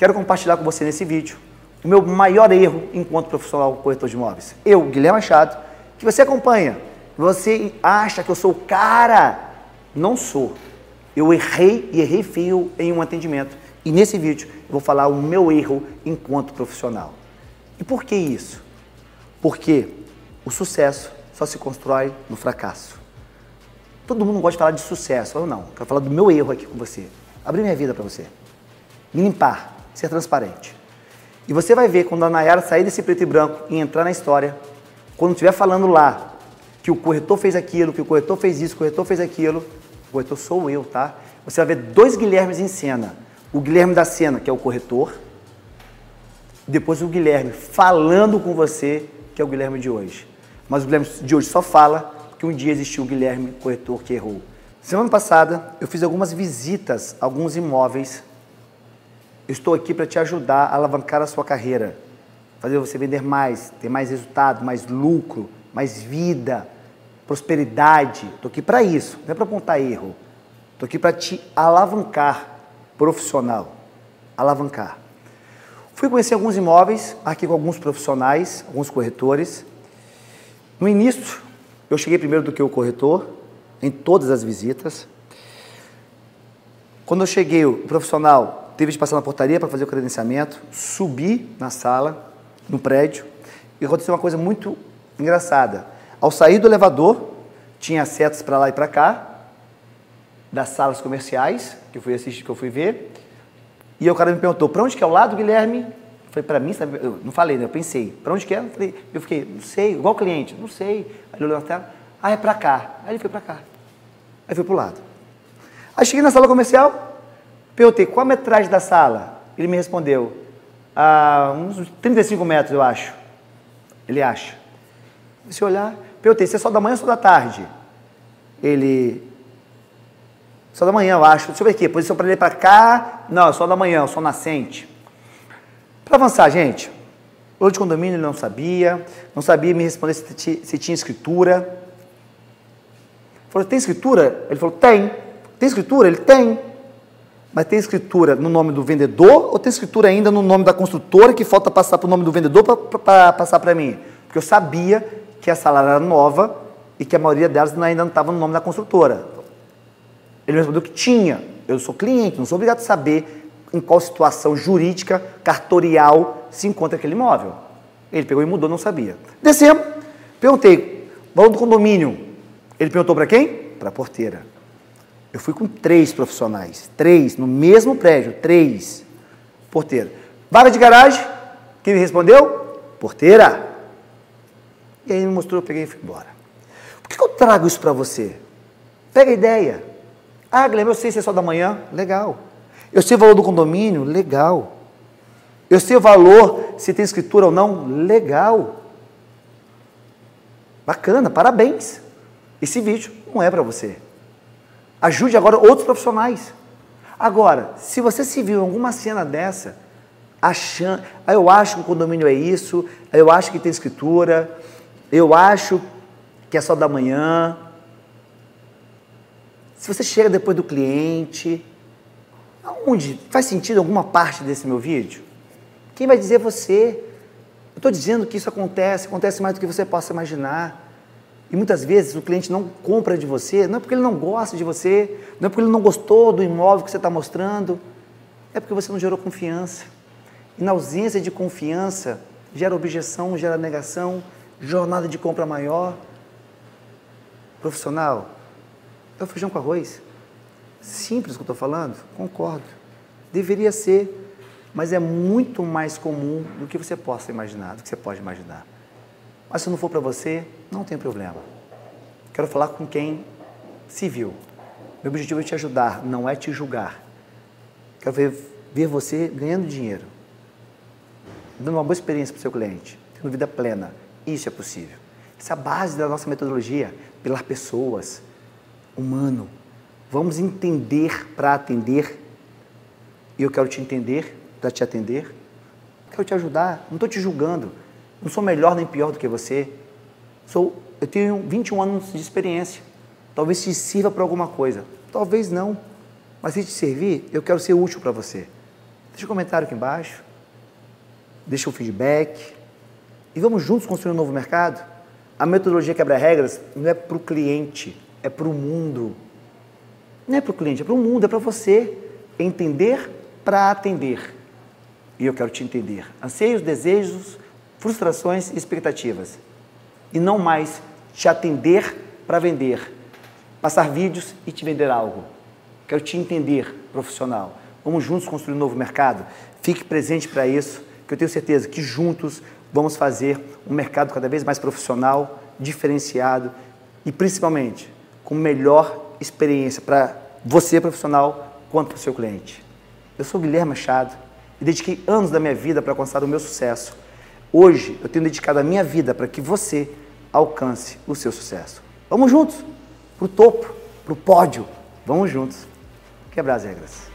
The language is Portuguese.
quero compartilhar com você nesse vídeo o meu maior erro enquanto profissional corretor de imóveis. Eu, Guilherme Machado, que você acompanha, você acha que eu sou o cara? Não sou. Eu errei e errei feio em um atendimento. E nesse vídeo eu vou falar o meu erro enquanto profissional. E por que isso? Porque o sucesso só se constrói no fracasso. Todo mundo gosta de falar de sucesso, ou não. Quero falar do meu erro aqui com você. Abrir minha vida para você. Me limpar, ser transparente. E você vai ver quando a Nayara sair desse preto e branco e entrar na história, quando estiver falando lá que o corretor fez aquilo, que o corretor fez isso, o corretor fez aquilo, o corretor sou eu, tá? Você vai ver dois Guilhermes em cena. O Guilherme da cena, que é o corretor, depois o Guilherme falando com você, que é o Guilherme de hoje. Mas o Guilherme de hoje só fala que um dia existiu o Guilherme corretor que errou. Semana passada eu fiz algumas visitas a alguns imóveis. Eu estou aqui para te ajudar a alavancar a sua carreira, fazer você vender mais, ter mais resultado, mais lucro, mais vida, prosperidade. Estou aqui para isso, não é para apontar erro. Estou aqui para te alavancar, profissional, alavancar. Fui conhecer alguns imóveis, aqui com alguns profissionais, alguns corretores. No início, eu cheguei primeiro do que o corretor, em todas as visitas. Quando eu cheguei, o profissional teve de passar na portaria para fazer o credenciamento, subi na sala, no prédio, e aconteceu uma coisa muito engraçada. Ao sair do elevador, tinha setas para lá e para cá, das salas comerciais, que eu fui assistir, que eu fui ver, e o cara me perguntou, para onde que é o lado, Guilherme? Foi para mim, sabe? Eu não falei, né? Eu pensei, para onde que é? Eu, falei, eu fiquei, não sei, igual o cliente, não sei. Aí ele olhou na tela, ah, é para cá. Aí ele foi para cá. Aí foi para o lado. Aí cheguei na sala comercial, perguntei, qual a metragem da sala? Ele me respondeu, ah, uns 35 metros, eu acho. Ele acha. Se olhar, perguntei, se é só da manhã ou só da tarde? Ele, só da manhã, eu acho. Deixa eu ver aqui. Posição para ele para cá. Não, é só da manhã, sol nascente. Para avançar, gente. O de condomínio ele não sabia. Não sabia me responder se, se tinha escritura. Falou, tem escritura? Ele falou, tem. Tem escritura? Ele tem. Mas tem escritura no nome do vendedor ou tem escritura ainda no nome da construtora que falta passar para o nome do vendedor para passar para mim? Porque eu sabia que a sala era nova e que a maioria delas ainda não estava no nome da construtora. Ele me respondeu que tinha. Eu sou cliente, não sou obrigado a saber em qual situação jurídica, cartorial se encontra aquele imóvel. Ele pegou e mudou, não sabia. Descemos, perguntei, valor do condomínio. Ele perguntou para quem? Para a porteira. Eu fui com três profissionais, três, no mesmo prédio, três. Porteira. Vaga de garagem, quem me respondeu? Porteira. E aí me mostrou, eu peguei e fui embora. Por que eu trago isso para você? Pega a ideia. Ah, Guilherme, eu sei se é só da manhã. Legal. Eu sei o valor do condomínio. Legal. Eu sei o valor, se tem escritura ou não. Legal. Bacana, parabéns. Esse vídeo não é para você. Ajude agora outros profissionais. Agora, se você se viu em alguma cena dessa, achando, eu acho que o condomínio é isso, eu acho que tem escritura, eu acho que é só da manhã, se você chega depois do cliente, aonde faz sentido alguma parte desse meu vídeo? Quem vai dizer é você? Eu estou dizendo que isso acontece, acontece mais do que você possa imaginar. E muitas vezes o cliente não compra de você, não é porque ele não gosta de você, não é porque ele não gostou do imóvel que você está mostrando, é porque você não gerou confiança. E na ausência de confiança, gera objeção, gera negação, jornada de compra maior. Profissional, é o feijão com arroz. Simples o que eu estou falando? Concordo. Deveria ser, mas é muito mais comum do que você possa imaginar, do que você pode imaginar. Mas se não for para você, não tem problema. Quero falar com quem se viu. Meu objetivo é te ajudar, não é te julgar. Quero ver, ver você ganhando dinheiro, dando uma boa experiência para o seu cliente, tendo vida plena. Isso é possível. Essa é a base da nossa metodologia, pilar pessoas, humano. Vamos entender para atender. E eu quero te entender para te atender. Quero te ajudar. Não estou te julgando. Não sou melhor nem pior do que você. Sou, eu tenho 21 anos de experiência. Talvez te sirva para alguma coisa. Talvez não. Mas se te servir, eu quero ser útil para você. Deixa um comentário aqui embaixo. Deixa um feedback. E vamos juntos construir um novo mercado? A metodologia quebra-regras não é para o cliente, é para o mundo. Não é para o cliente, é para o mundo, é para você entender para atender. E eu quero te entender. Anseios, desejos, frustrações e expectativas. E não mais te atender para vender, passar vídeos e te vender algo. Quero te entender, profissional. Vamos juntos construir um novo mercado? Fique presente para isso, que eu tenho certeza que juntos vamos fazer um mercado cada vez mais profissional, diferenciado e principalmente com melhor experiência para você profissional quanto para o seu cliente. Eu sou Guilherme Machado e dediquei anos da minha vida para alcançar o meu sucesso. Hoje eu tenho dedicado a minha vida para que você alcance o seu sucesso. Vamos juntos para o topo, para o pódio. Vamos juntos quebrar as regras.